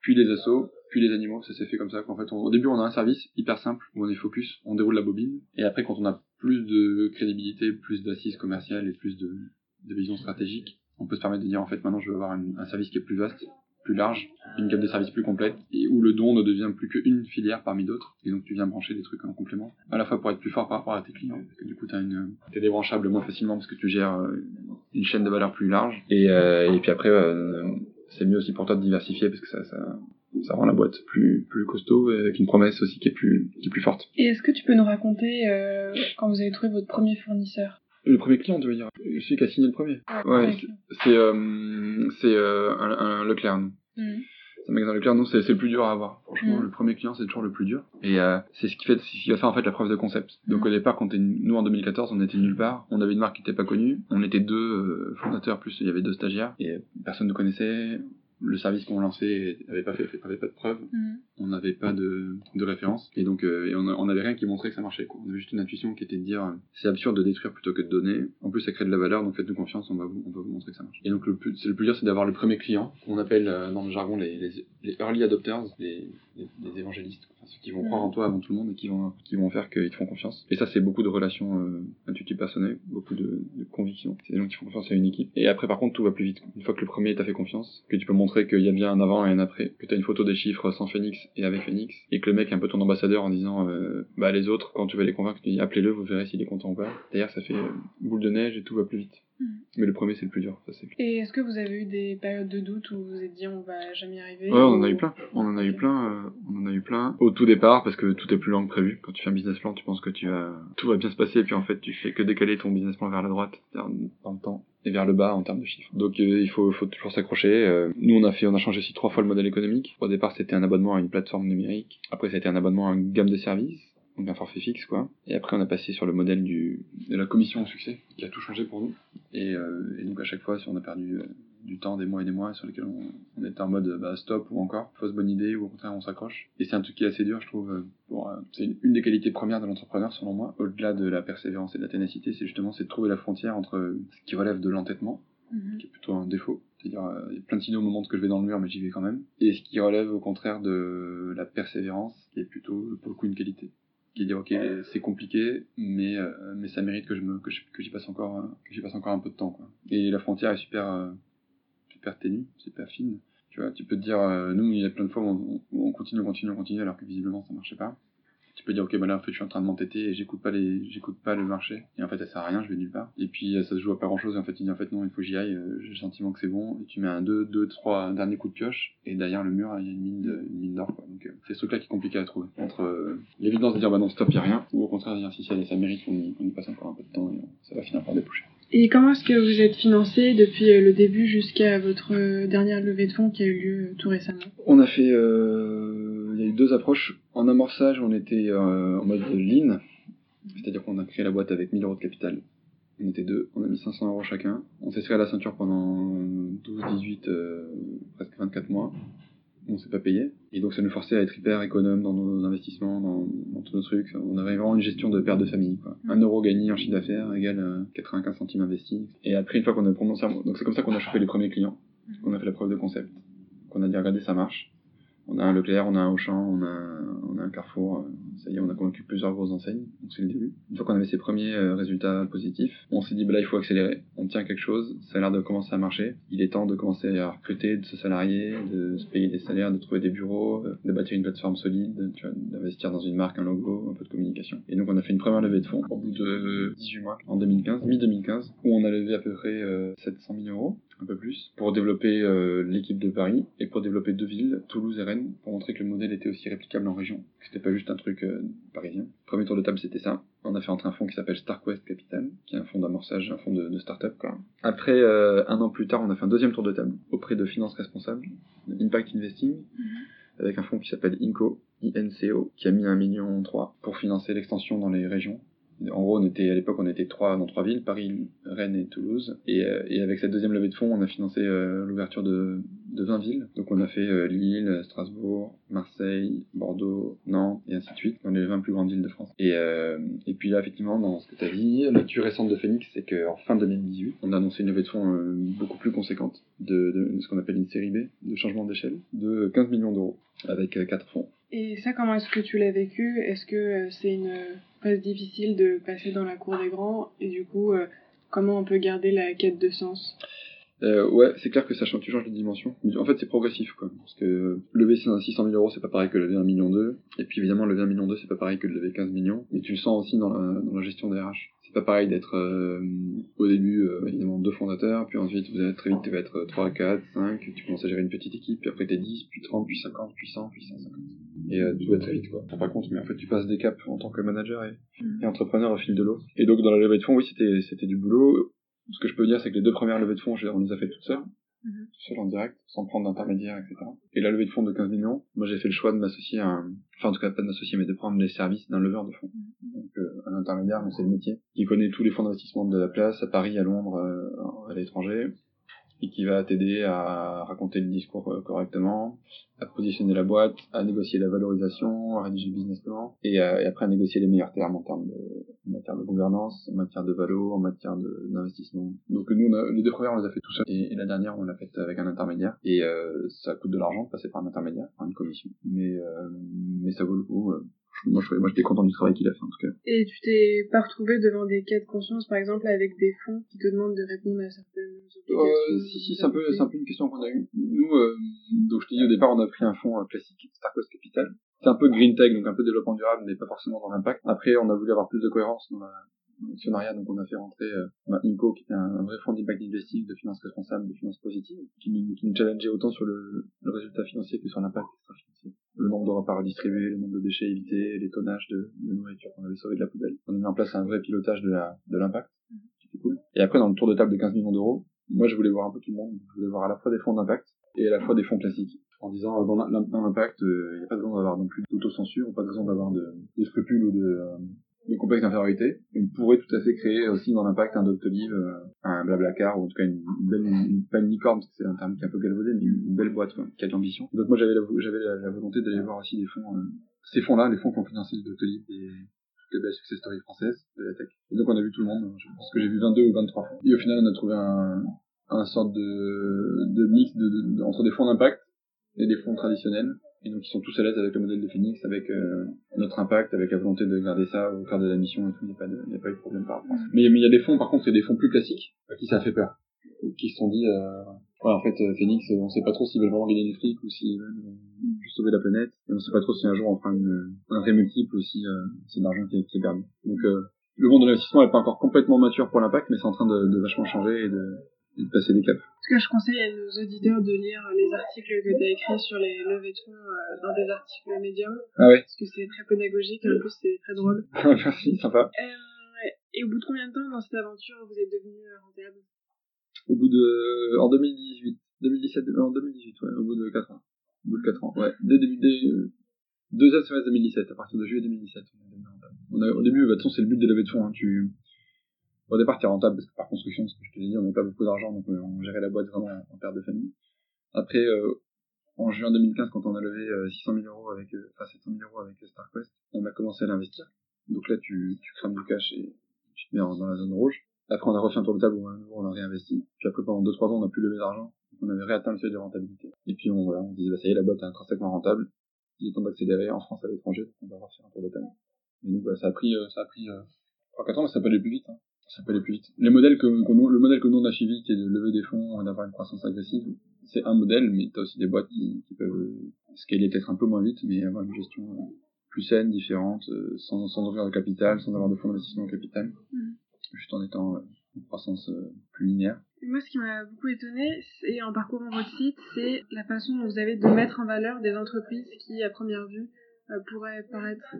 puis les assos, puis les animaux. Ça s'est fait comme ça. qu'en fait, au début, on a un service hyper simple où on est focus, on déroule la bobine. Et après, quand on a plus de crédibilité, plus d'assises commerciales et plus de, vision stratégique, on peut se permettre de dire, en fait, maintenant, je veux avoir un service qui est plus vaste, plus large, une gamme de services plus complète, et où le don ne devient plus qu'une filière parmi d'autres. Et donc, tu viens brancher des trucs en complément. À la fois pour être plus fort par rapport à tes clients, parce que du coup, t'as une, t'es débranchable moins facilement parce que tu gères euh, une chaîne de valeur plus large. Et, euh, et puis après, euh, c'est mieux aussi pour toi de diversifier parce que ça, ça, ça rend la boîte plus, plus costaud et avec une promesse aussi qui est plus, qui est plus forte. Et est-ce que tu peux nous raconter euh, quand vous avez trouvé votre premier fournisseur? Le premier client, tu veux dire Celui qui a signé le premier. Ouais, ok. C'est, euh, c'est euh, un, un Leclerc, nous. Mhm. C'est un magasin Leclerc, nous, c'est c'est le plus dur à avoir. Franchement, Mm. le premier client, c'est toujours le plus dur. Et euh, c'est ce qui fait, c'est ce qui va faire en fait la preuve de concept. Donc Mm. au départ, quand nous en 2014, on était nulle part. On avait une marque qui n'était pas connue. On était deux fondateurs, plus il y avait deux stagiaires. Et personne ne connaissait. Le service qu'on lançait avait pas fait, avait pas de preuve. On n'avait pas de, référence. Et donc, euh, on, a- on avait rien qui montrait que ça marchait. On avait juste une intuition qui était de dire, euh, c'est absurde de détruire plutôt que de donner. En plus, ça crée de la valeur, donc faites-nous confiance, on va vous, montrer que ça marche. Et donc, le plus, le dur, c'est d'avoir le premier client, qu'on appelle euh, dans le jargon les, early adopters, les, évangélistes, ceux qui vont croire en toi avant tout le monde et qui vont, qui vont faire qu'ils te font confiance. Et ça, c'est beaucoup de relations euh, intuitives personnelles, beaucoup de, de convictions. C'est des gens qui font confiance à une équipe. Et après, par contre, tout va plus vite. Une fois que le premier t'a fait confiance, que tu peux montrer qu'il y a bien un avant et un après, que t'as une photo des chiffres sans Phoenix et avec Phoenix, et que le mec est un peu ton ambassadeur en disant, euh, bah les autres, quand tu vas les convaincre, tu dis appelez-le, vous verrez s'il est content ou pas. D'ailleurs, ça fait euh, boule de neige et tout va plus vite. Mhm. Mais le premier, c'est le plus dur, ça clair. Et est-ce que vous avez eu des périodes de doute où vous vous êtes dit on va jamais y arriver Ouais, on en a eu plein. On en a eu plein. euh, on en a eu plein. Au tout départ, parce que tout est plus lent que prévu. Quand tu fais un business plan, tu penses que tu vas, tout va bien se passer, et puis en fait, tu fais que décaler ton business plan vers la droite, dans le temps, et vers le bas en termes de chiffres. Donc euh, il faut, faut toujours s'accrocher. Euh, nous, on a fait, on a changé aussi trois fois le modèle économique. Au départ, c'était un abonnement à une plateforme numérique. Après, été un abonnement à une gamme de services. Donc un forfait fixe, quoi. Et après, on a passé sur le modèle du, de la commission au succès, qui a tout changé pour nous. Et, euh, et donc à chaque fois, si on a perdu euh, du temps, des mois et des mois, sur lesquels on, on était en mode bah, stop ou encore fausse bonne idée ou au contraire on s'accroche. Et c'est un truc qui est assez dur, je trouve. euh, Pour, euh, c'est une, une des qualités premières de l'entrepreneur, selon moi, au-delà de la persévérance et de la ténacité, c'est justement c'est de trouver la frontière entre ce qui relève de l'entêtement, Mhm. qui est plutôt un défaut. C'est-à-dire, il y a plein de signaux me montrent que je vais dans le mur, mais j'y vais quand même. Et ce qui relève au contraire de la persévérance, qui est plutôt pour le coup une qualité qui dire ok c'est compliqué mais euh, mais ça mérite que je me que j'y passe encore que j'y passe encore un peu de temps quoi. Et la frontière est super euh, super ténue super fine. Tu vois tu peux te dire euh, nous il y a plein de fois où on, on continue on continue on continue alors que visiblement ça marchait pas tu peux dire ok bah là en fait je suis en train de m'entêter et j'écoute pas les j'écoute pas le marché. Et en fait ça sert à rien je vais nulle part. Et puis euh, ça se joue à pas grand chose et en fait tu dis en fait non il faut que j'y aille euh, j'ai le sentiment que c'est bon. Et tu mets un 2 deux trois derniers coups de pioche. Et derrière le mur il y a une mine de, une mine d'or quoi. Donc euh, c'est ce truc là qui est compliqué à trouver. Entre euh, l'évidence de dire bah non stop y a rien. Ou au contraire de dire si ça, ça mérite qu'on y, qu'on y passe encore un peu de temps et ça va finir par déboucher. Et comment est-ce que vous êtes financé depuis le début jusqu'à votre dernière levée de fonds qui a eu lieu tout récemment? On a fait, euh, il y a eu deux approches. En amorçage, on était euh, en mode lean, c'est-à-dire qu'on a créé la boîte avec 1000 euros de capital. On était deux, on a mis 500 euros chacun. On s'est serré à la ceinture pendant 12, 18, euh, presque 24 mois. on s'est pas payé. Et donc ça nous forçait à être hyper économe dans nos investissements, dans, dans tous nos trucs. On avait vraiment une gestion de perte de famille. Quoi. Un euro gagné en chiffre d'affaires égale euh, 95 centimes investis. Et après, une fois qu'on a prononcé, donc c'est comme ça qu'on a chopé les premiers clients, qu'on a fait la preuve de concept, qu'on a dit regardez ça marche. On a un Leclerc, on a un Auchan, on a, on a un Carrefour. euh, Ça y est, on a convaincu plusieurs grosses enseignes. Donc c'est le début. Une fois qu'on avait ces premiers euh, résultats positifs, on s'est dit bah là il faut accélérer. On tient quelque chose. Ça a l'air de commencer à marcher. Il est temps de commencer à recruter, de se salarier, de se payer des salaires, de trouver des bureaux, euh, de bâtir une plateforme solide, d'investir dans une marque, un logo, un peu de communication. Et donc on a fait une première levée de fonds au bout de 18 mois en 2015, mi-2015, où on a levé à peu près euh, 700 000 euros un peu plus, pour développer euh, l'équipe de Paris et pour développer deux villes, Toulouse et Rennes, pour montrer que le modèle était aussi réplicable en région, que c'était pas juste un truc euh, parisien. Premier tour de table, c'était ça. On a fait entrer un fonds qui s'appelle StarQuest Capital, qui est un fonds d'amorçage, un fonds de, de start-up. Quoi. Après, euh, un an plus tard, on a fait un deuxième tour de table auprès de Finances Responsables, Impact Investing, avec un fonds qui s'appelle INCO, INCO, qui a mis un million trois pour financer l'extension dans les régions. En gros, on était à l'époque, on était trois dans trois villes, Paris, Rennes et Toulouse. Et, euh, avec cette deuxième levée de fonds, on a financé euh, l'ouverture de, de 20 villes. Donc on a fait euh, Lille, Strasbourg, Marseille, Bordeaux, Nantes et ainsi de suite, dans les 20 plus grandes villes de France. Et, puis là, effectivement, dans ce que tu as dit, l'actu récente de Phoenix, c'est qu'en fin 2018, on a annoncé une levée de fonds beaucoup plus conséquente, de, de ce qu'on appelle une série B, de changement d'échelle, de 15 millions d'euros, avec quatre fonds. Et ça, comment est-ce que tu l'as vécu? Est-ce que euh, c'est une phase difficile de passer dans la cour des grands? Et du coup, euh, comment on peut garder la quête de sens? Euh, ouais, c'est clair que ça change, tu changes de dimension. En fait, c'est progressif, quoi. Parce que lever 600 000 euros, c'est pas pareil que lever 1 million 2. Et puis, évidemment, lever 1 million 2, c'est pas pareil que lever 15 millions. Et tu le sens aussi dans la, dans la gestion des RH. C'est pas pareil d'être, euh, au début, euh, évidemment, deux fondateurs, puis ensuite, vous allez très vite, tu vas être 3, 4, 5, tu commences à gérer une petite équipe, puis après t'es 10, puis 30, puis 50, puis 100, puis 150. Et euh, tout va très vite, quoi. Rends pas compte, mais en fait, tu passes des caps en tant que manager et, et entrepreneur au fil de l'eau. Et donc, dans la levée de fonds, oui, c'était du boulot. Ce que je peux dire, c'est que les deux premières levées de fonds, on les a fait toutes seules Mhm. tout seul en direct, sans prendre d'intermédiaire, etc. Et la levée de fonds de 15 millions, moi j'ai fait le choix de m'associer à un... Enfin en tout cas pas de m'associer, mais de prendre les services d'un leveur de fonds. Donc euh, un intermédiaire, mais c'est le métier, qui connaît tous les fonds d'investissement de la place, à Paris, à Londres, euh, à l'étranger, qui va t'aider à raconter le discours euh, correctement, à positionner la boîte, à négocier la valorisation, à rédiger le business plan, et, euh, après à négocier les meilleurs termes en termes de, matière de gouvernance, en matière de valo, en matière d'investissement. Donc nous, les deux premières, on les a fait tout seul, et, la dernière, on l'a faite avec un intermédiaire. Et euh, ça coûte de l'argent de passer par un intermédiaire, par une commission, mais mais ça vaut le coup. Moi, je, moi, j'étais content du travail qu'il a fait en tout cas. Et tu t'es pas retrouvé devant des cas de conscience, par exemple, avec des fonds qui te demandent de répondre à certaines obligations Euh, si, si, c'est un peu, c'est un peu une question qu'on a eue. Nous, euh, donc je te dis au départ, on a pris un fonds euh, classique, Starcost Capital. C'est un peu green tech, donc un peu développement durable, mais pas forcément dans l'impact. Après, on a voulu avoir plus de cohérence dans la- donc on a fait rentrer euh, bah, INCO, qui était un, vrai fonds d'impact investing, de finances responsables, de finances positives, qui, qui nous challengeait autant sur le, le résultat financier que sur l'impact extra-financier. Le nombre de repas redistribués, le nombre de déchets évités, les tonnages de, de nourriture qu'on avait sauvé de la poubelle. On a mis en place un vrai pilotage de la de l'impact, qui était cool. Et après, dans le tour de table de 15 millions d'euros, moi, je voulais voir un peu tout le monde. Je voulais voir à la fois des fonds d'impact et à la fois des fonds classiques. En disant, euh, dans l'im- dans l'impact, il n'y a pas besoin d'avoir non plus d'autocensure, pas besoin d'avoir de, de scrupules ou de, euh, de complexe d'infériorité. On pourrait tout à fait créer aussi dans l'impact un Doctolib, euh, un Blablacar, ou en tout cas une, belle, pas une licorne, parce que c'est un terme qui est un peu galvaudé, mais une, belle boîte, quoi, qui a de l'ambition. Donc moi, j'avais la, j'avais la, volonté d'aller voir aussi des fonds, euh, ces fonds-là, les fonds qui ont financé le Doctolib et toutes les belles success stories françaises de la tech. Et donc on a vu tout le monde, je pense que j'ai vu 22 ou 23 fonds. Et au final, on a trouvé un, un sorte de, de mix de- de- entre des fonds d'impact et des fonds traditionnels. Et donc ils sont tous à l'aise avec le modèle de Phoenix, avec euh, notre impact, avec la volonté de garder ça au cœur de la mission et tout, il n'y a, pas de- il y a pas eu de problème par rapport à ça. Mais il y a des fonds, par contre, a des fonds plus classiques, à qui ça a fait peur. Qui se sont dit, euh, ouais, en fait, euh, Phoenix, on sait pas trop s'ils veulent vraiment gagner du fric ou s'ils veulent euh, juste sauver la planète. Et on sait pas trop si un jour on fera une, un vrai multiple ou si euh, c'est de l'argent qui est, qui est perdu. Donc euh, le monde de l'investissement n'est pas encore complètement mature pour l'impact, mais c'est en train de, de vachement changer et de, et de passer des caps. Est-ce que je conseille à nos auditeurs de lire les articles que tu as écrits sur les levées de fonds euh, dans des articles médiums Ah ouais, Parce que c'est très pédagogique et en plus c'est très drôle. merci, sympa. Euh, et au bout de combien de temps dans cette aventure vous êtes devenu euh, rentable? Au bout de, en 2018, 2017, euh, en 2018, ouais, au bout de 4 ans. Au bout de 4 ans, ouais. Dès, début, dès, euh, deuxième semestre 2017, à partir de juillet 2017, on est devenu rentable. On a, au début, bah, de toute façon, c'est le but des levées de fonds, hein, tu, au départ, t'es rentable parce que par construction, ce que je te l'ai on n'avait pas beaucoup d'argent, donc euh, on gérait la boîte vraiment en, perte de famille. Après, euh, en juin 2015, quand on a levé 600 000 euros avec, enfin 700 000 euros avec StarQuest, on a commencé à l'investir. Donc là, tu, tu crames du cash et tu te mets dans la zone rouge. Après, on a refait un tour de table où on a réinvesti. Puis après, pendant 2-3 ans, on n'a plus levé d'argent. On avait réatteint le seuil de rentabilité. Et puis, on, voilà, on disait, bah, ça y est, la boîte est intrinsèquement rentable. Il est temps d'accélérer en France à l'étranger. Donc, on va refaire un tour de table. Et donc, voilà, ça a pris, ça a pris, 3-4 ans, mais ça peut aller plus vite. Hein. Ça peut aller plus vite. Les modèles que, le modèle que nous on a suivi, qui est de lever des fonds et d'avoir une croissance agressive, c'est un modèle, mais t'as aussi des boîtes qui, qui peuvent scaler peut-être un peu moins vite, mais avoir une gestion plus saine, différente, euh, sans, sans ouvrir de capital, sans avoir de fonds d'investissement au capital, mm. juste en étant euh, en croissance euh, plus linéaire. Et moi, ce qui m'a beaucoup étonné, c'est en parcourant votre site, c'est la façon dont vous avez de mettre en valeur des entreprises qui, à première vue, pourraient paraître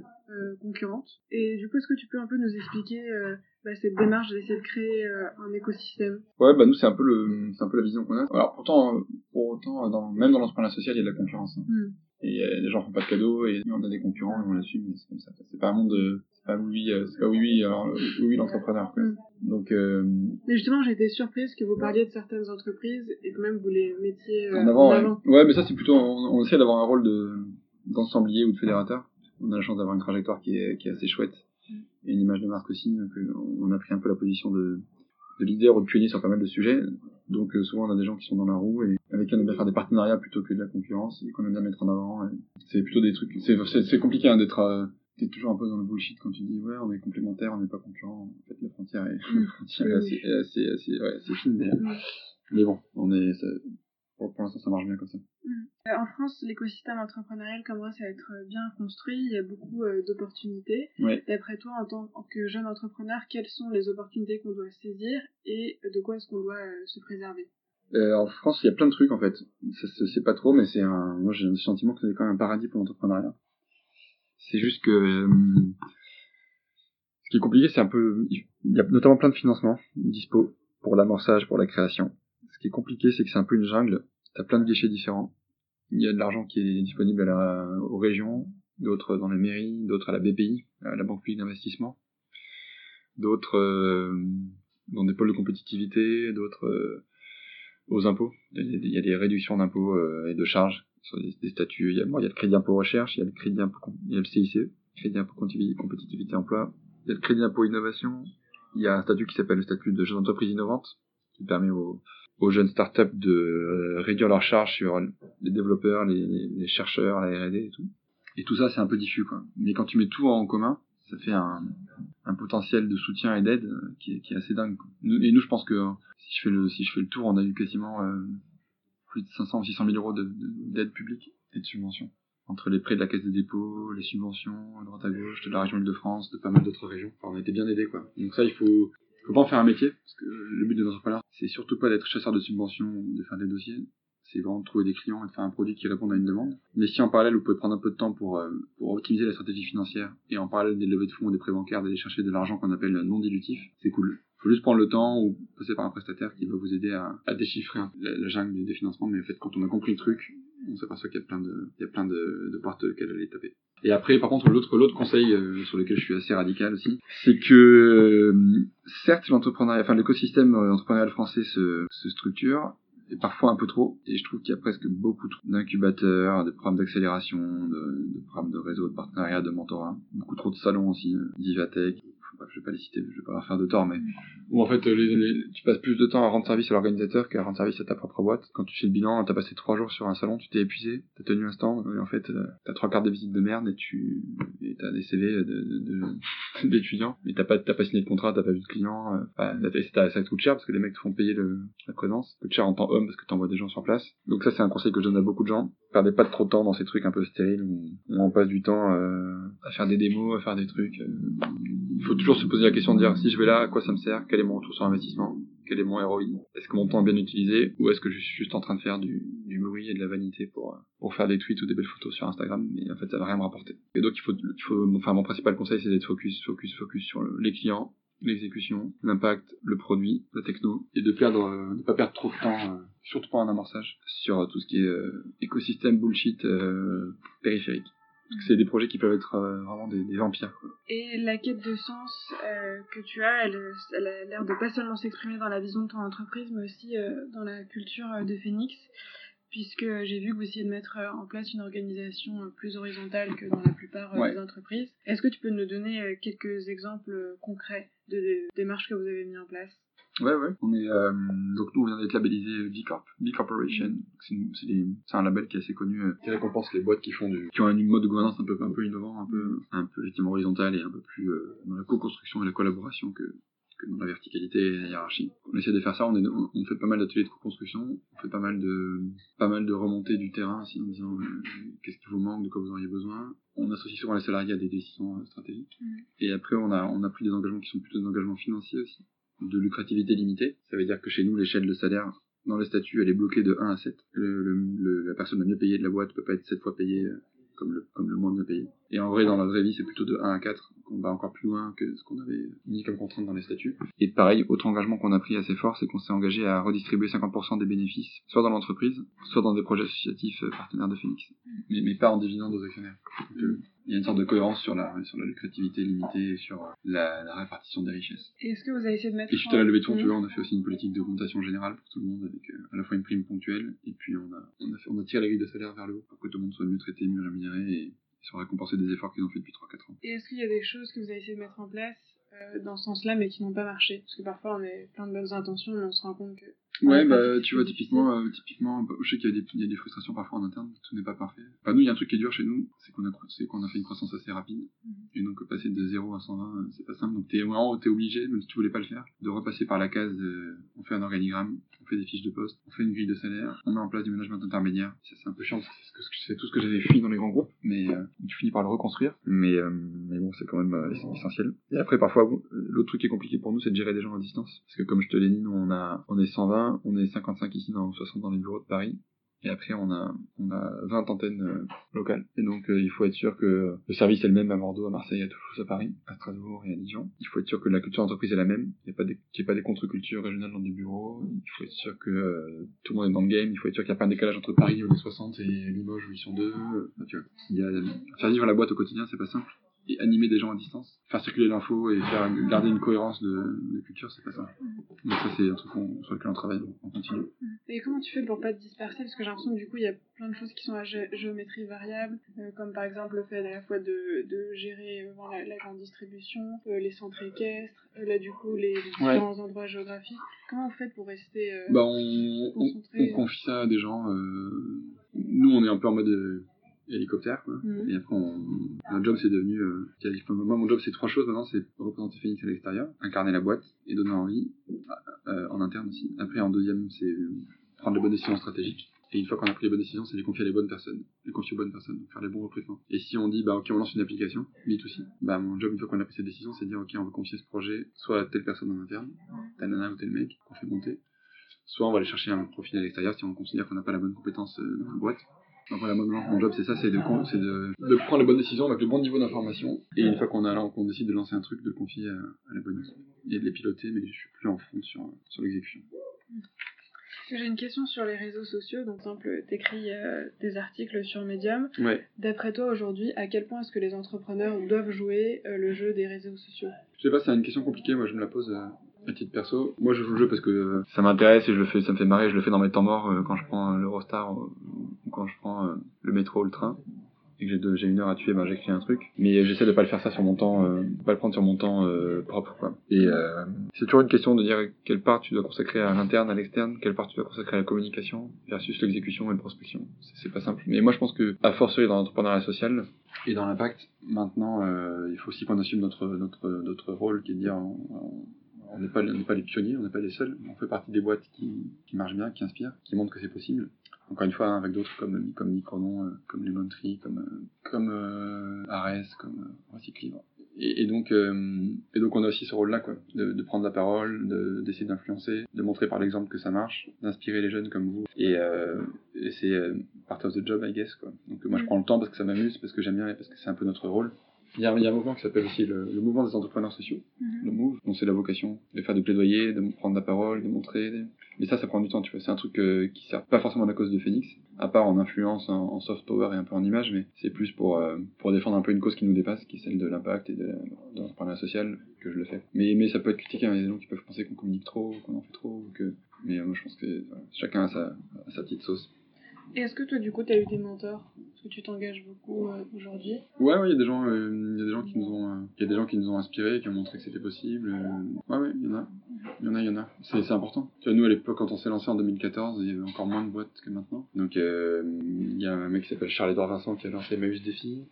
concurrentes. Et du coup, est-ce que tu peux un peu nous expliquer bah, cette démarche d'essayer de créer un écosystème? Ouais, bah nous c'est un peu le, c'est un peu la vision qu'on a. Alors pourtant, pour autant, dans, même dans l'entrepreneuriat social, il y a de la concurrence. Hein. Mm et euh, les gens font pas de cadeaux et on a des concurrents et on l'assume mais c'est comme ça c'est pas un monde de c'est pas oui euh, c'est pas oui oui alors oui, l'entrepreneur quoi. Mm. donc euh... mais justement j'ai été surprise que vous parliez de certaines entreprises et que même vous les mettiez euh, en avant, en avant. Ouais. mais ça c'est plutôt on, essaie d'avoir un rôle de d'ensemblier ou de fédérateur on a la chance d'avoir une trajectoire qui est qui est assez chouette mm. et une image de marque aussi donc on a pris un peu la position de de leader ou de pionnier sur pas mal de sujets. Donc euh, souvent on a des gens qui sont dans la roue et avec qui on aime bien faire des partenariats plutôt que de la concurrence et qu'on aime bien mettre en avant. C'est plutôt des trucs. C'est compliqué hein, d'être. Euh, T'es toujours un peu dans le bullshit quand tu dis ouais on est complémentaire, on n'est pas concurrent. En fait la frontière est, la frontière est assez, assez, assez, ouais, assez fine mais, mais bon on est pour, l'instant, ça marche bien comme ça. Mm. Euh, en France, l'écosystème entrepreneurial commence à être bien construit. Il y a beaucoup euh, d'opportunités. D'après toi, en tant que jeune entrepreneur, quelles sont les opportunités qu'on doit saisir et de quoi est-ce qu'on doit euh, se préserver? En France, il y a plein de trucs en fait. Ça se sait pas trop, mais c'est un. Moi, j'ai un sentiment que c'est quand même un paradis pour l'entrepreneuriat. C'est juste que ce qui est compliqué, c'est un peu. Il y a notamment plein de financements dispo pour l'amorçage, pour la création qui est compliqué, c'est que c'est un peu une jungle. T'as plein de guichets différents. Il y a de l'argent qui est disponible à la, aux régions, d'autres dans les mairies, d'autres à la BPI, à la Banque publique d'investissement, d'autres euh, dans des pôles de compétitivité, d'autres euh, aux impôts. Il y a, des réductions d'impôts euh, et de charges sur des, statuts. Il y, a, il y a le crédit impôt recherche, il y a le crédit impôt, il y a le CICE, crédit impôt compétitivité emploi, il y a le crédit impôt innovation, il y a un statut qui s'appelle le statut de jeune entreprise innovante, qui permet aux, aux jeunes startups de euh, réduire leurs charges sur les développeurs, les, chercheurs, la R&D et tout. Et tout ça, c'est un peu diffus, quoi. Mais quand tu mets tout en commun, ça fait un, potentiel de soutien et d'aide euh, qui est, assez dingue. Et nous, je pense que si je fais le, si je fais le tour, on a eu quasiment euh, plus de 500 ou 600 000 euros d'aide de, publique et de subventions. Entre les prêts de la Caisse des dépôts, les subventions à droite à gauche, de la région Île-de-France, de pas mal d'autres régions. Enfin, on a été bien aidés, quoi. Donc ça, il faut, faut pas en faire un métier, parce que le but des entrepreneurs, c'est surtout pas d'être chasseur de subventions de faire des dossiers, c'est vraiment de trouver des clients et de faire un produit qui réponde à une demande. Mais si en parallèle, vous pouvez prendre un peu de temps pour, euh, optimiser la stratégie financière, et en parallèle des levées de fonds des prêts bancaires, d'aller chercher de l'argent qu'on appelle non dilutif, c'est cool. Faut juste prendre le temps ou passer par un prestataire qui va vous aider à, déchiffrer la, jungle des financements, mais en fait, quand on a compris le truc, on s'aperçoit qu'il y a plein de, il y a plein de, de portes qu'elle aller taper. Et après, par contre, l'autre l'autre conseil euh, sur lequel je suis assez radical aussi, c'est que euh, certes l'entrepreneuriat, enfin l'écosystème euh, entrepreneurial français se, se structure, et parfois un peu trop. Et je trouve qu'il y a presque beaucoup d'incubateurs, de programmes d'accélération, de, de, programmes de réseau, de partenariat, de mentorat. Beaucoup trop de salons aussi, d'Ivatech, je vais pas les citer, je vais pas leur faire de tort, mais où en fait les, tu passes plus de temps à rendre service à l'organisateur qu'à rendre service à ta propre boîte. Quand tu fais le bilan, t'as passé trois jours sur un salon, tu t'es épuisé, t'as tenu un stand, et en fait euh, t'as trois quarts de visite de merde et tu et t'as des CV de, d'étudiants, mais t'as pas t'as pas signé de contrat, t'as pas vu de client, euh, enfin, ça, ça coûte cher parce que les mecs te font payer le, la présence, ça coûte cher en temps homme parce que t'envoies des gens sur place. Donc ça c'est un conseil que je donne à beaucoup de gens. Perdez pas trop de temps dans ces trucs un peu stériles où on passe du temps euh, à faire des démos, à faire des trucs. Il faut toujours se poser la question de dire si je vais là, à quoi ça me sert, quel est mon retour sur investissement, quel est mon ROI, est-ce que mon temps est bien utilisé? Ou est-ce que je suis juste en train de faire du, bruit et de la vanité pour, pour faire des tweets ou des belles photos sur Instagram, mais en fait ça va rien me rapporter. Et donc il faut, il faut enfin mon principal conseil c'est d'être focus, focus, focus sur les clients, l'exécution, l'impact, le produit, la techno, et de perdre, euh, de pas perdre trop de temps, euh, surtout pas en amorçage, sur tout ce qui est euh, écosystème bullshit périphérique c'est des projets qui peuvent être euh, vraiment des, vampires. Et la quête de sens euh, que tu as, elle, a l'air de pas seulement s'exprimer dans la vision de ton entreprise, mais aussi euh, dans la culture de Phoenix, puisque j'ai vu que vous essayez de mettre euh, en place une organisation euh, plus horizontale que dans la plupart Ouais. des entreprises. Est-ce que tu peux nous donner quelques exemples concrets de, de démarches que vous avez mis en place? Ouais, ouais. On est, euh, donc nous, on vient d'être labellisé B Corp, B Corporation. Donc, C'est un label qui est assez connu, euh, qui récompense les boîtes qui font du, qui ont un mode de gouvernance un peu, un peu innovant, un peu, un peu effectivement horizontal et un peu plus euh, dans la co-construction et la collaboration que, que dans la verticalité et la hiérarchie. On essaie de faire ça. On, est, on, on fait pas mal d'ateliers de co-construction. On fait pas mal de, pas mal de remontées du terrain aussi en disant euh, qu'est-ce qui vous manque, de quoi vous auriez besoin. On associe souvent les salariés à des décisions euh, stratégiques. Mhm. Et après, on a, on a pris des engagements qui sont plutôt des engagements financiers aussi de lucrativité limitée. Ça veut dire que chez nous, l'échelle de salaire dans le statut, elle est bloquée de 1 à 7. Le, le- le- la personne la mieux payée de la boîte peut pas être 7 fois payée euh, comme le, comme le moins bien payé. Et en vrai, dans la vraie vie, c'est plutôt de 1 à 4. Donc on va encore plus loin que ce qu'on avait mis comme contrainte dans les statuts. Et pareil, autre engagement qu'on a pris assez fort, c'est qu'on s'est engagé à redistribuer 50% des bénéfices, soit dans l'entreprise, soit dans des projets associatifs euh, partenaires de Phoenix. Mais, mais pas en dividende aux actionnaires. Donc, euh, il y a une sorte de cohérence sur la, sur la lucrativité limitée et sur euh, la, la répartition des richesses. Et Est-ce que vous avez essayé de mettre Et suite à la levée de fonds, tu vois, on a fait aussi une politique d'augmentation générale pour tout le monde, avec euh, à la fois une prime ponctuelle, et puis on a, on a, fait, on a tiré la grille de salaire vers le haut pour que tout le monde soit mieux traité, mieux rémunéré, et ils sont récompensés des efforts qu'ils ont fait depuis 3-4 ans. Et est-ce qu'il y a des choses que vous avez essayé de mettre en place euh, dans ce sens-là, mais qui n'ont pas marché? Parce que parfois, on est plein de bonnes intentions, mais on se rend compte que... Ouais, bah, tu vois, typiquement, euh, typiquement, bah, je sais qu'il y a des, il y a des frustrations parfois en interne, tout n'est pas parfait. Enfin, nous, il y a un truc qui est dur chez nous, c'est qu'on a, qu'on a fait une croissance assez rapide. Mhm. Et donc, passer de 0 à 120, euh, c'est pas simple. Donc, t'es obligé, même si tu voulais pas le faire, de repasser par la case, euh, on fait un organigramme, on fait des fiches de poste, on fait une grille de salaire, on met en place du management intermédiaire. Ça, c'est un peu chiant, c'est tout ce que j'avais fui dans les grands groupes, mais euh, tu finis par le reconstruire. Mais, euh, mais bon, c'est quand même euh, ess- essentiel. Et après, parfois, l'autre truc qui est compliqué pour nous, c'est de gérer des gens à distance. Parce que comme je te l'ai dit, nous, on a, on est 120, on est 55 ici, dans 60 dans les bureaux de Paris. Et après, on a, on a 20 antennes euh, locales. Et donc, euh, il faut être sûr que le service est le même à Bordeaux, à Marseille, à Toulouse, à Paris, à Strasbourg et à Dijon. Il faut être sûr que la culture d'entreprise est la même. Il n'y a pas des, qu'il n'y ait pas des contre-cultures régionales dans des bureaux. Il faut être sûr que euh, tout le monde est dans le game. Il faut être sûr qu'il n'y a pas un décalage entre Paris où il est 60 et Limoges où ils sont deux. Enfin, tu vois, il y a, faire vivre la boîte au quotidien, c'est pas simple. Et animer des gens à distance, faire circuler l'info et faire garder une cohérence de, de culture, c'est pas simple. Donc ça, c'est un truc sur lequel on travaille en continu. Et comment tu fais pour pas te disperser? Parce que j'ai l'impression que du coup, il y a plein de choses qui sont à gé- géométrie variable, euh, comme par exemple le fait à la fois de, de gérer euh, la, la grande distribution, euh, les centres équestres, là du coup les différents endroits géographiques. Comment vous faites pour rester Bah, on, on, concentré? on confie ça à des gens. Nous, on est un peu en mode hélicoptère, quoi. Mhm. Et après, on... notre job, c'est devenu... Euh... moi, mon job, c'est trois choses maintenant. C'est représenter Phoenix à l'extérieur, incarner la boîte et donner envie, euh, en interne aussi. Après, en deuxième, c'est euh, prendre les bonnes décisions stratégiques. Et une fois qu'on a pris les bonnes décisions, c'est les confier à les bonnes personnes. Les confier aux bonnes personnes, faire les bons recrutements. Et si on dit, bah ok, on lance une application, B2C, bah mon job, une fois qu'on a pris cette décision, c'est de dire, ok, on va confier ce projet soit à telle personne en interne, telle nana ou tel mec, qu'on fait monter, soit on va aller chercher un profil à l'extérieur si on considère qu'on n'a pas la bonne compétence euh, dans la boîte. Donc voilà, moi, mon job c'est ça, c'est de, prendre les bonnes décisions avec le bon niveau d'information. Et une fois qu'on a là, qu'on décide de lancer un truc, de le confier à, à la bonne équipe. Et de les piloter, mais je suis plus en front sur, sur l'exécution. J'ai une question sur les réseaux sociaux. Donc, exemple, t'écris euh, des articles sur Medium. Ouais. D'après toi, aujourd'hui, à quel point est-ce que les entrepreneurs doivent jouer euh, le jeu des réseaux sociaux? Je sais pas, c'est une question compliquée, moi je me la pose euh, à titre perso. Moi je joue le jeu parce que euh, ça m'intéresse et je le fais, ça me fait marrer, je le fais dans mes temps morts euh, quand je prends euh, l'Eurostar ou quand je prends le métro ou le train et que j'ai une heure à tuer, ben j'écris un truc. Mais j'essaie de pas le faire ça sur mon temps, euh, pas le prendre sur mon temps euh, propre quoi. Et euh, c'est toujours une question de dire quelle part tu dois consacrer à l'interne, à l'externe, quelle part tu dois consacrer à la communication versus l'exécution et la prospection. C'est- pas simple. Mais moi je pense que à force dans l'entrepreneuriat social, et dans l'impact, maintenant, il faut aussi qu'on assume notre, notre, notre rôle, qui est de dire, on n'est pas, les pionniers, on n'est pas les seuls, on fait partie des boîtes qui, qui marchent bien, qui inspirent, qui montrent que c'est possible. Encore une fois, hein, avec d'autres comme, comme Micronon, euh, comme Lemon Tree, comme, euh, comme euh, Ares, comme euh, Recyclibre. Et, et donc, euh, et donc, on a aussi ce rôle-là, quoi, de, de prendre la parole, de- d'essayer d'influencer, de montrer par l'exemple que ça marche, d'inspirer les jeunes comme vous. Et, euh, et c'est euh, part of the job, I guess, quoi. Donc, moi, je prends le temps parce que ça m'amuse, parce que j'aime bien et parce que c'est un peu notre rôle. Il y a, il y a un mouvement qui s'appelle aussi le, le mouvement des entrepreneurs sociaux, le MOVE, dont c'est la vocation de faire du plaidoyer, de prendre la parole, de montrer. des- Mais ça, ça prend du temps, tu vois. C'est un truc euh, qui sert pas forcément à la cause de Phoenix, à part en influence, en, en soft power et un peu en image, mais c'est plus pour, euh, pour défendre un peu une cause qui nous dépasse, qui est celle de l'impact et de, de l'entrepreneuriat social que je le fais. Mais, mais ça peut être critiqué, hein. il y a des gens qui peuvent penser qu'on communique trop, qu'on en fait trop, ou que... mais euh, moi je pense que voilà, chacun a sa, a sa petite sauce. Et est-ce que toi, du coup, tu as eu des mentors? Est-ce que tu t'engages beaucoup euh, aujourd'hui Ouais, ouais, il y a des gens, euh, y qui nous ont, euh, y a des gens qui nous ont inspirés, qui ont montré que c'était possible. euh. ouais, ouais, il y en a, il y en a, il y en a. C'est, important. Tu vois, nous à l'époque, quand on s'est lancé en 2014, il y avait encore moins de boîtes que maintenant. Donc, euh, il y a un mec qui s'appelle Charles-Édouard Vincent qui a lancé Emmaüs Défi.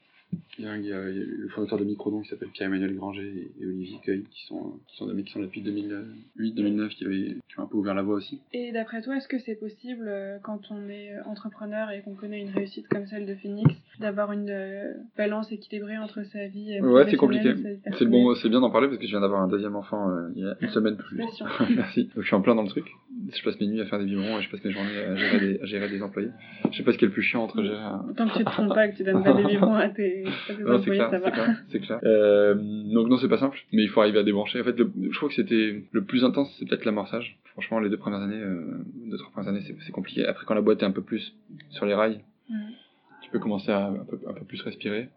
Il y a, il y le fondateur de Microdon qui s'appelle Pierre-Emmanuel Granger et, et Olivier Cueil, qui sont, qui sont des mecs qui sont là depuis 2008-2009, qui, avaient- qui ont un peu ouvert la voie aussi. Et d'après toi, est-ce que c'est possible, euh, quand on est euh, entrepreneur et qu'on connaît une réussite comme celle de Phoenix, d'avoir une euh, balance équilibrée entre sa vie euh, Ouais, c'est compliqué. et C'est bon, c'est bien d'en parler parce que je viens d'avoir un deuxième enfant euh, il y a une semaine tout juste. Félicitations. Merci. Donc je suis en plein dans le truc. Je passe mes nuits à faire des biberons et je passe mes journées à gérer des, à gérer des employés. Je sais pas ce qui est le plus chiant entre gérer un... Tant que tu te trompes pas, que tu donnes pas des biberons à tes, à tes Non, employés, clair, ça va. c'est clair. Euh, donc non, c'est pas simple, mais il faut arriver à débrancher. En fait, le- je crois que c'était le plus intense, c'est peut-être l'amorçage. Franchement, les deux premières années, euh, deux trois premières années, c'est compliqué. Après, quand la boîte est un peu plus sur les rails, tu peux commencer à un peu, un peu plus respirer.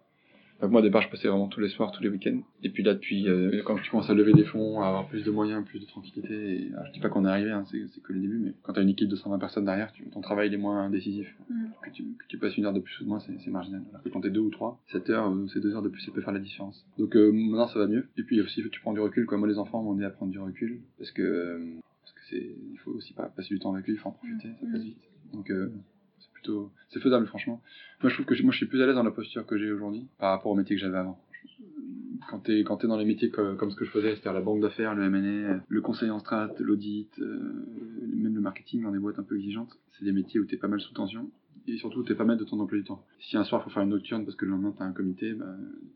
Donc moi, au départ, je passais vraiment tous les soirs, tous les week-ends. Et puis là, depuis, euh, quand tu commences à lever des fonds, à avoir plus de moyens, plus de tranquillité, et, alors, je dis pas qu'on est arrivé, hein, c'est c'est que le début, mais quand tu as une équipe de 120 personnes derrière, tu, ton travail il est moins décisif. Mhm. Que, tu, que tu passes une heure de plus ou de moins, c'est c'est marginal. Alors que quand t'es deux ou trois, 7 heures ou ces deux heures de plus, ça peut faire la différence. Donc euh, maintenant, ça va mieux. Et puis aussi, tu prends du recul. Quoi. Moi, les enfants m'ont aidé à prendre du recul, parce que, euh, parce que c'est, il faut aussi pas passer du temps avec lui, il faut en profiter, ça passe vite. Donc euh, c'est plutôt, c'est faisable, franchement. Moi, je trouve que moi, je suis plus à l'aise dans la posture que j'ai aujourd'hui par rapport au métier que j'avais avant. Quand t'es quand t'es dans les métiers comme, ce que je faisais, c'est-à-dire la banque d'affaires, le M&A, le conseil en strat, l'audit, euh, même le marketing dans des boîtes un peu exigeantes, c'est des métiers où t'es pas mal sous tension et surtout t'es pas mal de ton emploi du temps. Si un soir faut faire une nocturne parce que le lendemain t'as un comité, bah,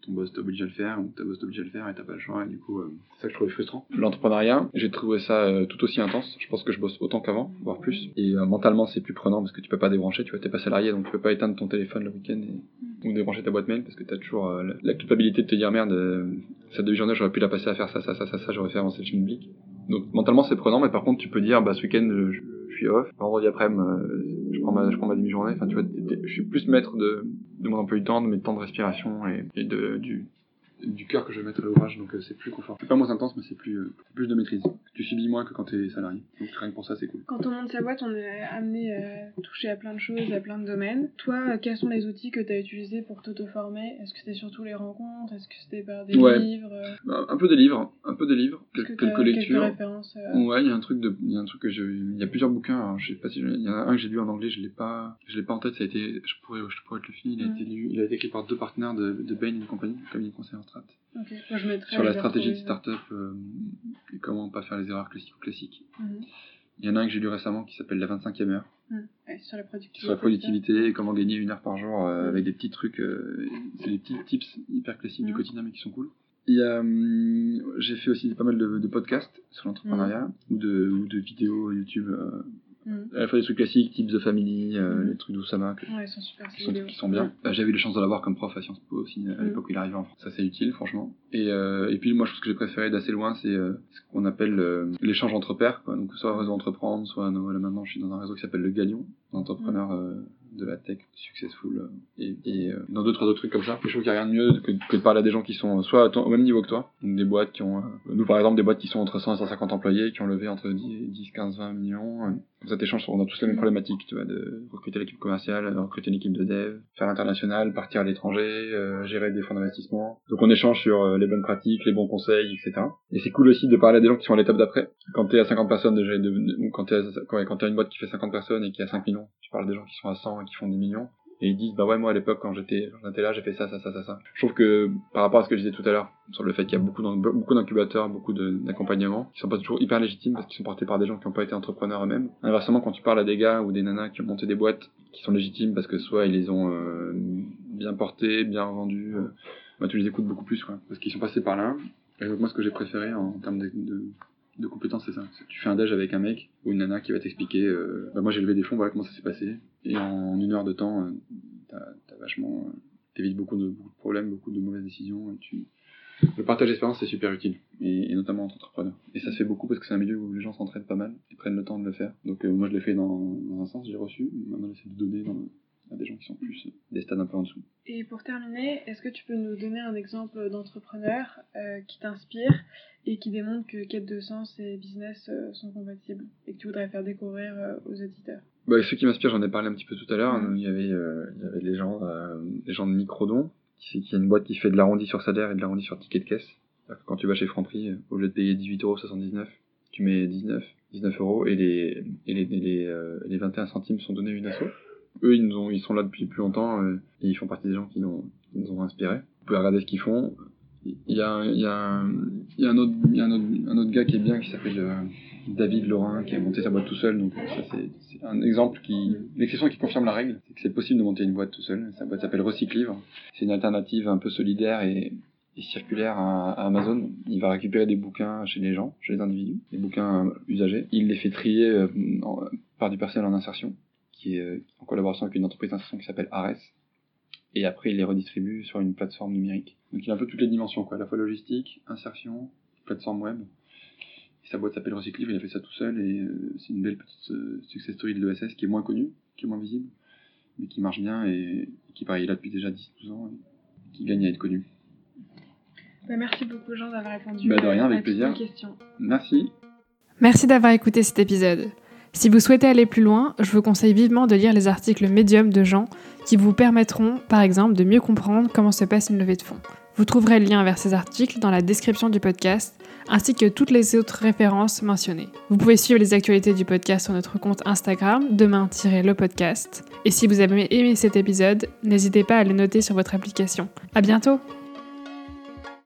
ton boss t'oblige à le faire ou ta boss t'oblige à le faire et t'as pas le choix et du coup euh, c'est ça que je trouvais frustrant. L'entrepreneuriat, j'ai trouvé ça euh, tout aussi intense. Je pense que je bosse autant qu'avant, voire plus. Et euh, mentalement c'est plus prenant parce que tu peux pas débrancher, tu vois t'es pas salarié donc tu peux pas éteindre ton téléphone le week-end et... ou débrancher ta boîte mail parce que t'as toujours euh, la, la culpabilité de te dire merde euh, cette demi-journée j'aurais pu la passer à faire ça ça ça ça ça j'aurais fait avancer le public. Donc mentalement c'est prenant mais par contre tu peux dire bah ce week-end je, je- suis off, vendredi après-midi euh, je prends ma je demi-journée. Enfin tu vois je suis plus maître de de mon emploi du temps, de mes temps de respiration et, et de du du cœur que je vais mettre à l'ouvrage, donc euh, c'est plus confort. C'est pas moins intense, mais c'est plus, euh, plus de maîtrise. Tu subis moins que quand t'es salarié. Donc rien que pour ça, c'est cool. Quand on monte sa boîte, on est amené à toucher à plein de choses, à plein de domaines. Toi, euh, quels sont les outils que tu as utilisés pour t'auto-former? Est-ce que c'était surtout les rencontres? Est-ce que c'était par des Ouais. livres euh, Un un peu des livres, un peu des livres, que quelques lectures. Quelques références euh, Ouais, il y a un truc de, il y a un truc que je, il y a plusieurs bouquins. Alors, je sais pas si, il y en a un que j'ai lu en anglais, je l'ai pas, je l'ai pas en tête. Ça a été, je pourrais, je pourrais te le filer. Il a été lu, il a été écrit par deux partenaires de, de Bain Company, comme il conseille en strat, Moi, je sur la stratégie de start-up euh, et comment pas faire les erreurs classiques ou classiques. Mhm. Il y en a un que j'ai lu récemment qui s'appelle La 25e heure, Mhm. Ouais, sur la productivité. sur la productivité et comment gagner une heure par jour euh, Mm. avec des petits trucs, euh, c'est des petits tips hyper classiques du quotidien mais qui sont cool. Hum, j'ai fait aussi pas mal de, de podcasts sur l'entrepreneuriat ou, de, ou de vidéos YouTube. À la fois des trucs classiques, type The Family, euh, Mhm. les trucs d'Oussama, que- Ouais, ils sont super qui, sont, qui sont bien. Euh, J'avais eu la chance de l'avoir comme prof à Sciences Po aussi à Mhm. l'époque où il arrivait en France. Ça c'est utile franchement. Et, euh, et puis moi je pense que j'ai préféré d'assez loin c'est euh, ce qu'on appelle l'échange entre pairs. Quoi. Donc soit réseau entreprendre, soit non, là, maintenant je suis dans un réseau qui s'appelle le Galion, d'entrepreneurs euh, de la tech successful euh, et, et euh, dans deux trois autres trucs comme ça. Je trouve qu'il n'y a rien de mieux que, que de parler à des gens qui sont soit à au même niveau que toi. Donc, des boîtes qui ont, euh, nous par exemple des boîtes qui sont entre 100 et 150 employés, qui ont levé entre 10, 10 15, 20 millions. Comme ça t'échanges, on a tous les mêmes problématiques, tu vois, de recruter l'équipe commerciale, de recruter une équipe de dev, faire l'international, partir à l'étranger, euh, gérer des fonds d'investissement. Donc on échange sur les bonnes pratiques, les bons conseils, etc. Et c'est cool aussi de parler à des gens qui sont à l'étape d'après. Quand t'es à 50 personnes déjà, ou quand t'es à, quand, quand t'as une boîte qui fait 50 personnes et qui a 5 millions, tu parles des gens qui sont à 100 qui font 10 millions. Et ils disent, bah ouais, moi à l'époque, quand j'étais, là, j'ai fait ça, ça, ça, ça, ça. Je trouve que, par rapport à ce que je disais tout à l'heure, sur le fait qu'il y a beaucoup, d'incubateurs, beaucoup d'accompagnements, qui sont pas toujours hyper légitimes parce qu'ils sont portés par des gens qui n'ont pas été entrepreneurs eux-mêmes. Inversement, quand tu parles à des gars ou des nanas qui ont monté des boîtes qui sont légitimes parce que soit ils les ont euh, bien portés, bien vendus, euh, bah, tu les écoutes beaucoup plus, parce qu'ils sont passés par là. Et donc moi, ce que j'ai préféré en, termes de, de, de compétences, c'est ça. Tu fais un déj avec un mec ou une nana qui va t'expliquer, euh, bah, moi j'ai levé des fonds, voilà comment ça s'est passé. Et en une heure de temps, euh, t'as vachement, euh, t'évites beaucoup de, problèmes, beaucoup de mauvaises décisions. Le partage d'expérience, c'est super utile, et, et notamment entre entrepreneurs. Et ça se fait beaucoup parce que c'est un milieu où les gens s'entraident pas mal et prennent le temps de le faire. Donc euh, moi, je l'ai fait dans, dans un sens, j'ai reçu. Maintenant, j'essaie de donner dans, à des gens qui sont plus euh, des stades un peu en dessous. Et pour terminer, est-ce que tu peux nous donner un exemple d'entrepreneur euh, qui t'inspire et qui démontre que quête de sens et business euh, sont compatibles et que tu voudrais faire découvrir euh, aux auditeurs? Bah, Ceux qui m'inspirent, j'en ai parlé un petit peu tout à l'heure. Mhm. Il y avait, il y avait les gens, les gens de Microdon, qui, qui est une boîte qui fait de l'arrondi sur salaire et de l'arrondi sur ticket de caisse. Que Quand tu vas chez Franprix, au lieu de payer 18,79€, tu mets 19, 19 euros et les, et les, les, les 21 centimes sont donnés à une asso. Eux, ils, sont là depuis plus longtemps euh, et ils font partie des gens qui nous, ont inspirés. Vous pouvez regarder ce qu'ils font. Il y a, un- autre, gars qui est bien qui s'appelle euh, David Laurin qui a monté sa boîte tout seul. Donc ça c'est, un exemple qui, l'exception qui confirme la règle, c'est que c'est possible de monter une boîte tout seul. Sa boîte s'appelle Recyclivre. C'est une alternative un peu solidaire et, circulaire à, Amazon. Il va récupérer des bouquins chez les gens, chez les individus, des bouquins euh, usagés. Il les fait trier par du personnel en insertion, qui est euh, en collaboration avec une entreprise d'insertion qui s'appelle Ares. Et après, il les redistribue sur une plateforme numérique. Donc il a un peu toutes les dimensions, quoi. À la fois logistique, insertion, plateforme web. Et sa boîte s'appelle Recyclive, il a fait ça tout seul et euh, c'est une belle petite euh, success story de l'ESS qui est moins connue, qui est moins visible, mais qui marche bien et, et qui, pareil, est là depuis déjà 10-12 ans et qui gagne à être connu. Bah, merci beaucoup Jean d'avoir répondu Bah, de rien, à- avec à toutes plaisir. mes questions. Merci. Merci d'avoir écouté cet épisode. Si vous souhaitez aller plus loin, je vous conseille vivement de lire les articles médium de Jean qui vous permettront, par exemple, de mieux comprendre comment se passe une levée de fonds. Vous trouverez le lien vers ces articles dans la description du podcast, ainsi que toutes les autres références mentionnées. Vous pouvez suivre les actualités du podcast sur notre compte Instagram, demain-le podcast. Et si vous avez aimé cet épisode, n'hésitez pas à le noter sur votre application. À bientôt!